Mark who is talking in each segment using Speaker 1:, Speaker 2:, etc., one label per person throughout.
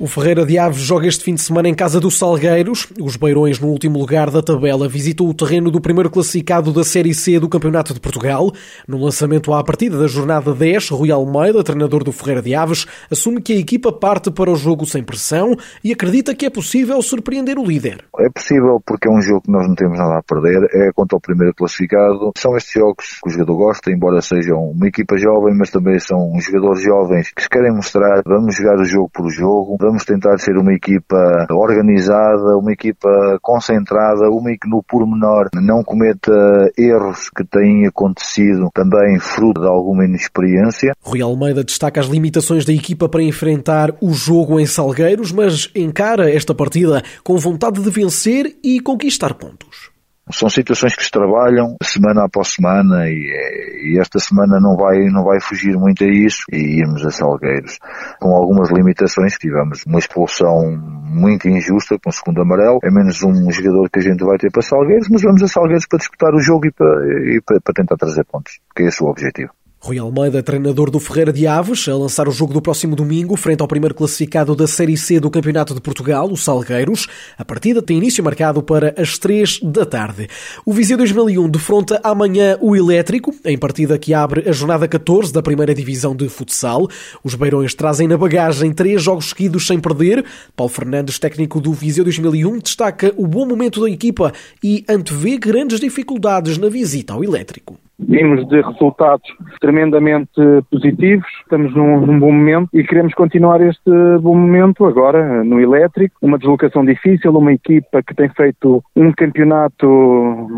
Speaker 1: O Ferreira de Aves joga este fim de semana em casa dos Salgueiros. Os Beirões, no último lugar da tabela, visitam o terreno do primeiro classificado da Série C do Campeonato de Portugal. No lançamento à partida da jornada 10, Rui Almeida, treinador do Ferreira de Aves, assume que a equipa parte para o jogo sem pressão e acredita que é possível surpreender o líder.
Speaker 2: É possível porque é um jogo que nós não temos nada a perder, é contra o primeiro classificado. São estes jogos que o jogador gosta, embora sejam uma equipa jovem, mas também são jogadores jovens que se querem mostrar, vamos jogar o jogo por jogo, vamos tentar ser uma equipa organizada, uma equipa concentrada, uma que no pormenor não cometa erros que têm acontecido também fruto de alguma inexperiência.
Speaker 1: Rui Almeida destaca as limitações da equipa para enfrentar o jogo em Salgueiros, mas encara esta partida com vontade de vencer e conquistar pontos.
Speaker 2: São situações que se trabalham semana após semana e, e, esta semana não vai, não vai fugir muito a isso e irmos a Salgueiros com algumas limitações. Tivemos uma expulsão muito injusta com o segundo amarelo. É menos um jogador que a gente vai ter para Salgueiros, mas vamos a Salgueiros para disputar o jogo e para, e para, para tentar trazer pontos, que é esse o objetivo.
Speaker 1: Rui Almeida, treinador do Ferreira de Aves, a lançar o jogo do próximo domingo frente ao primeiro classificado da Série C do Campeonato de Portugal, o Salgueiros. A partida tem início marcado para as 3 da tarde. O Viseu 2001 defronta amanhã o Elétrico, em partida que abre a jornada 14 da primeira divisão de futsal. Os Beirões trazem na bagagem três jogos seguidos sem perder. Paulo Fernandes, técnico do Viseu 2001, destaca o bom momento da equipa e antevê grandes dificuldades na visita ao Elétrico.
Speaker 3: Vimos de resultados tremendamente positivos, estamos num, num, bom momento e queremos continuar este bom momento agora no elétrico. Uma deslocação difícil, uma equipa que tem feito um campeonato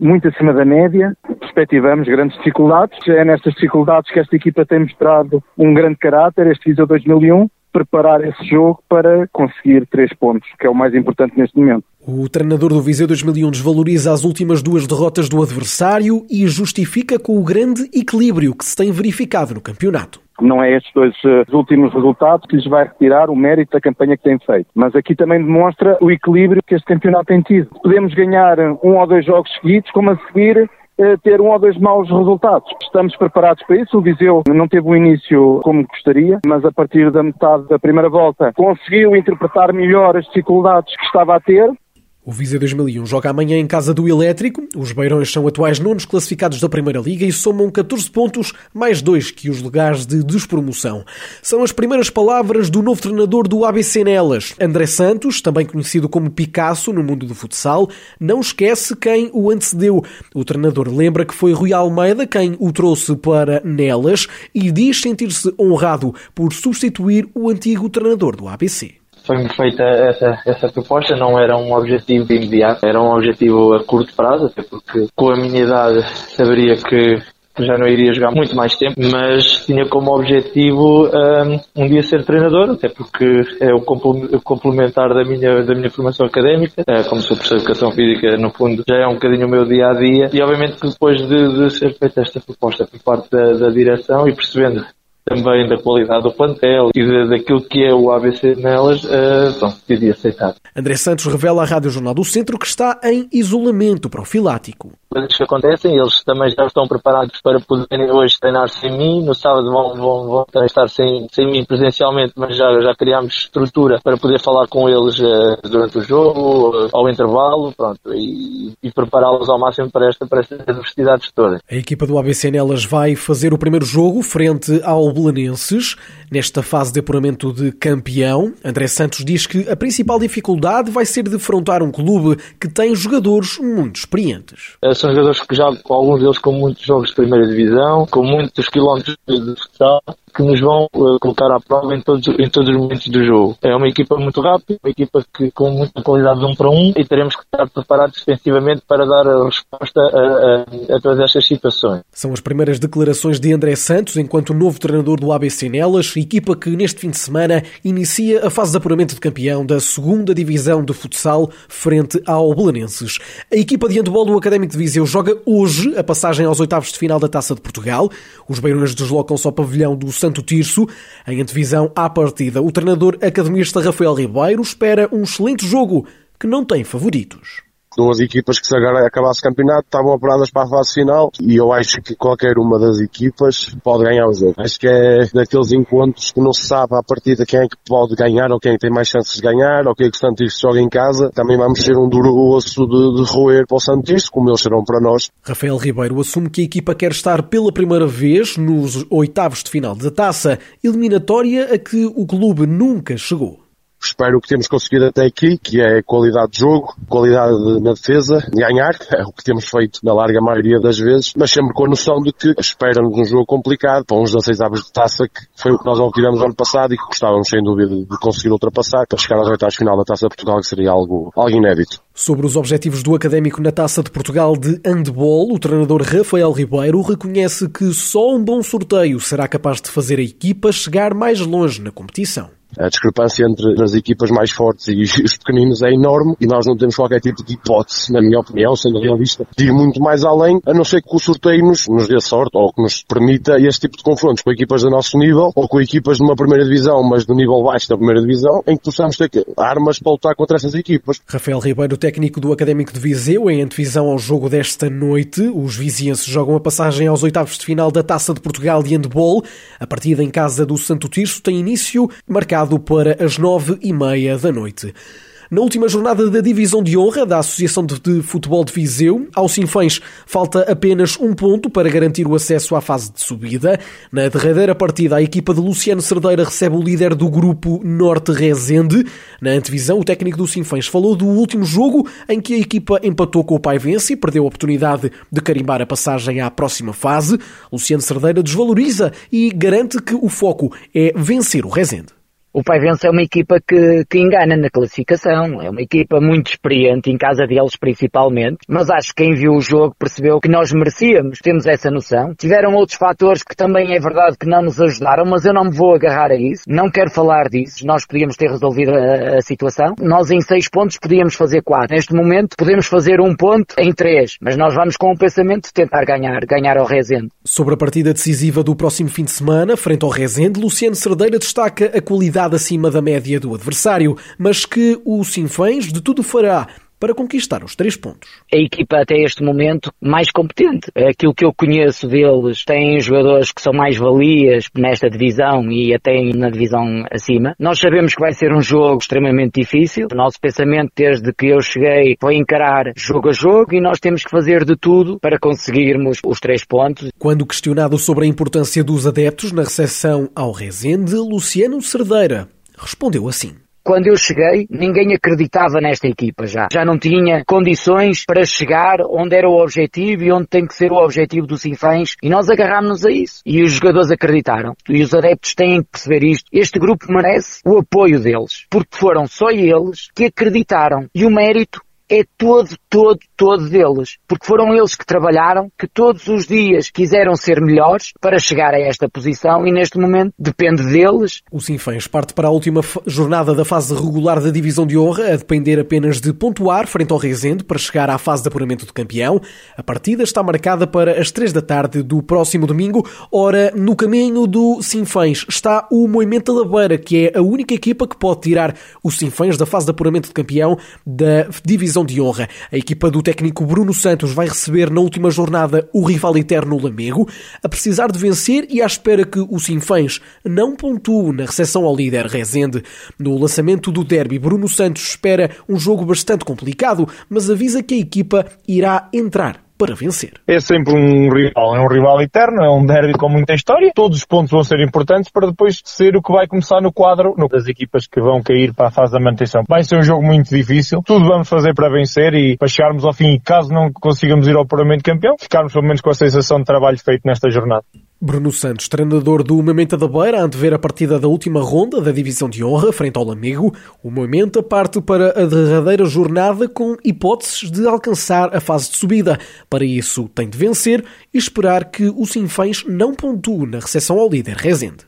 Speaker 3: muito acima da média. Perspectivamos grandes dificuldades. É nestas dificuldades que esta equipa tem mostrado um grande caráter, este Viseu 2001 preparar esse jogo para conseguir três pontos, que é o mais importante neste momento.
Speaker 1: O treinador do Viseu 2001 desvaloriza as últimas duas derrotas do adversário e justifica com o grande equilíbrio que se tem verificado no campeonato.
Speaker 3: Não é estes dois uh, últimos resultados que lhes vai retirar o mérito da campanha que têm feito. Mas aqui também demonstra o equilíbrio que este campeonato tem tido. Podemos ganhar um ou dois jogos seguidos, como a seguir eh, ter um ou dois maus resultados. Estamos preparados para isso. O Viseu não teve um início como gostaria, mas a partir da metade da primeira volta conseguiu interpretar melhor as dificuldades que estava a ter
Speaker 1: o Viseu 2001 joga amanhã em casa do Elétrico. Os Beirões são atuais nonos classificados da Primeira Liga e somam 14 pontos, mais dois que os lugares de despromoção. São as primeiras palavras do novo treinador do ABC Nelas. André Santos, também conhecido como Picasso no mundo do futsal, não esquece quem o antecedeu. O treinador lembra que foi Rui Almeida quem o trouxe para Nelas e diz sentir-se honrado por substituir o antigo treinador do ABC
Speaker 4: foi-me feita essa, essa proposta, não era um objetivo imediato, era um objetivo a curto prazo, até porque com a minha idade saberia que já não iria jogar muito mais tempo, mas tinha como objetivo um, um dia ser treinador, até porque é o complementar da minha, da minha formação académica, é, como sou professor de educação física, no fundo já é um bocadinho o meu dia a dia, e obviamente que depois de, de ser feita esta proposta por parte da, da direção e percebendo também da qualidade do plantel e daquilo que é o ABC nelas, uh, pronto, decidi aceitar.
Speaker 1: André Santos revela à Rádio Jornal do Centro que está em isolamento profilático.
Speaker 4: Coisas que acontecem, eles também já estão preparados para poderem hoje treinar sem mim, no sábado vão, vão, vão estar sem, sem mim presencialmente, mas já, já criámos estrutura para poder falar com eles uh, durante o jogo, uh, ao intervalo, pronto, e, e prepará-los ao máximo para, esta, para estas adversidades todas.
Speaker 1: A equipa do ABC nelas vai fazer o primeiro jogo frente ao Belenenses. Nesta fase de apuramento de campeão, André Santos diz que a principal dificuldade vai ser defrontar um clube que tem jogadores muito experientes.
Speaker 4: São jogadores que já, alguns deles com muitos jogos de primeira divisão, com muitos quilómetros de futsal, que nos vão uh, colocar à prova em todos, em todos os momentos do jogo. É uma equipa muito rápida, uma equipa que, com muita qualidade de um para um e teremos que estar preparados defensivamente para dar a resposta a, a, a todas estas situações.
Speaker 1: São as primeiras declarações de André Santos enquanto novo treinador do ABC Nelas, equipa que neste fim de semana inicia a fase de apuramento de campeão da segunda divisão de futsal frente ao Belenenses. A equipa de handball do Académico de Viseu joga hoje a passagem aos oitavos de final da Taça de Portugal. Os beirões deslocam-se ao pavilhão do Santo Tirso. Em antevisão à partida, o treinador academista Rafael Ribeiro espera um excelente jogo que não tem favoritos
Speaker 5: duas equipas que se acabasse o campeonato estavam apuradas para a fase final e eu acho que qualquer uma das equipas pode ganhar o jogo. Acho que é daqueles encontros que não se sabe à partida quem é que pode ganhar ou quem tem mais chances de ganhar ou quem é que o Santos joga em casa. Também vamos ter um duro osso de, de roer para o Santos, como eles serão para nós.
Speaker 1: Rafael Ribeiro assume que a equipa quer estar pela primeira vez nos oitavos de final da taça, eliminatória a que o clube nunca chegou
Speaker 5: espero que temos conseguido até aqui, que é qualidade de jogo, qualidade na defesa, ganhar, é o que temos feito na larga maioria das vezes, mas sempre com a noção de que espera-nos um jogo complicado, para uns 16 avos de taça, que foi o que nós obtivemos no ano passado e que gostávamos sem dúvida de conseguir ultrapassar, para chegar às oitavas final da Taça de Portugal, que seria algo, algo inédito.
Speaker 1: Sobre os objetivos do Académico na Taça de Portugal de handball, o treinador Rafael Ribeiro reconhece que só um bom sorteio será capaz de fazer a equipa chegar mais longe na competição.
Speaker 5: A discrepância entre as equipas mais fortes e os pequeninos é enorme e nós não temos qualquer tipo de hipótese, na minha opinião, sendo realista, de ir muito mais além, a não ser que o sorteio nos, nos dê sorte ou que nos permita este tipo de confrontos com equipas do nosso nível ou com equipas de uma primeira divisão, mas do nível baixo da primeira divisão, em que possamos ter armas para lutar contra essas equipas.
Speaker 1: Rafael Ribeiro, técnico do Académico de Viseu, em antevisão ao jogo desta noite, os vizienses jogam a passagem aos oitavos de final da Taça de Portugal de Handball. A partida em casa do Santo Tirso tem início marcado para as nove e meia da noite. Na última jornada da Divisão de Honra da Associação de Futebol de Viseu, ao Sinfãs falta apenas um ponto para garantir o acesso à fase de subida. Na derradeira partida, a equipa de Luciano Cerdeira recebe o líder do grupo Norte Rezende. Na antevisão, o técnico do Sinfãs falou do último jogo em que a equipa empatou com o Paivense e perdeu a oportunidade de carimbar a passagem à próxima fase. Luciano Cerdeira desvaloriza e garante que o foco é vencer o Rezende.
Speaker 6: O Paivense é uma equipa que, que engana na classificação, é uma equipa muito experiente, em casa deles principalmente, mas acho que quem viu o jogo percebeu que nós merecíamos, temos essa noção. Tiveram outros fatores que também é verdade que não nos ajudaram, mas eu não me vou agarrar a isso, não quero falar disso, nós podíamos ter resolvido a, a situação. Nós em seis pontos podíamos fazer quatro. Neste momento podemos fazer um ponto em três, mas nós vamos com o pensamento de tentar ganhar, ganhar ao Rezende.
Speaker 1: Sobre a partida decisiva do próximo fim de semana, frente ao Rezende, Luciano Cerdeira destaca a qualidade acima da média do adversário, mas que o Sinfãs de tudo fará para conquistar os três pontos.
Speaker 6: A equipa até este momento mais competente. Aquilo que eu conheço deles tem jogadores que são mais valias nesta divisão e até na divisão acima. Nós sabemos que vai ser um jogo extremamente difícil. O nosso pensamento desde que eu cheguei foi encarar jogo a jogo e nós temos que fazer de tudo para conseguirmos os três pontos.
Speaker 1: Quando questionado sobre a importância dos adeptos na recepção ao Rezende, Luciano Cerdeira respondeu assim.
Speaker 6: Quando eu cheguei, ninguém acreditava nesta equipa já. Já não tinha condições para chegar onde era o objetivo e onde tem que ser o objetivo dos Sinfãs. E nós agarrámos-nos a isso. E os jogadores acreditaram. E os adeptos têm que perceber isto. Este grupo merece o apoio deles. Porque foram só eles que acreditaram. E o mérito é todo, todo, todo deles. Porque foram eles que trabalharam, que todos os dias quiseram ser melhores para chegar a esta posição e neste momento depende deles.
Speaker 1: O Sinfãs parte para a última jornada da fase regular da Divisão de Honra, a depender apenas de pontuar frente ao Rezende para chegar à fase de apuramento de campeão. A partida está marcada para as três da tarde do próximo domingo. Ora, no caminho do Sinfãs está o Moimenta da Beira, que é a única equipa que pode tirar o Sinfãs da fase de apuramento de campeão da Divisão divisão de honra. A equipa do técnico Bruno Santos vai receber na última jornada o rival eterno Lamego, a precisar de vencer e à espera que o Sinfãs não pontue na recepção ao líder Rezende. No lançamento do derby, Bruno Santos espera um jogo bastante complicado, mas avisa que a equipa irá entrar para vencer.
Speaker 7: É sempre um rival, é um rival eterno, é um derby com muita história. Todos os pontos vão ser importantes para depois ser o que vai começar no quadro das equipas que vão cair para a fase da manutenção. Vai ser um jogo muito difícil. Tudo vamos fazer para vencer e para chegarmos ao fim e caso não consigamos ir ao puramente campeão, ficarmos pelo menos com a sensação de trabalho feito nesta jornada.
Speaker 1: Bruno Santos, treinador do Momenta da Beira, antever a partida da última ronda da Divisão de Honra, frente ao Lamego, o Momenta parte para a derradeira jornada com hipóteses de alcançar a fase de subida. Para isso, tem de vencer e esperar que o Sinfãs não pontue na recepção ao líder Rezende.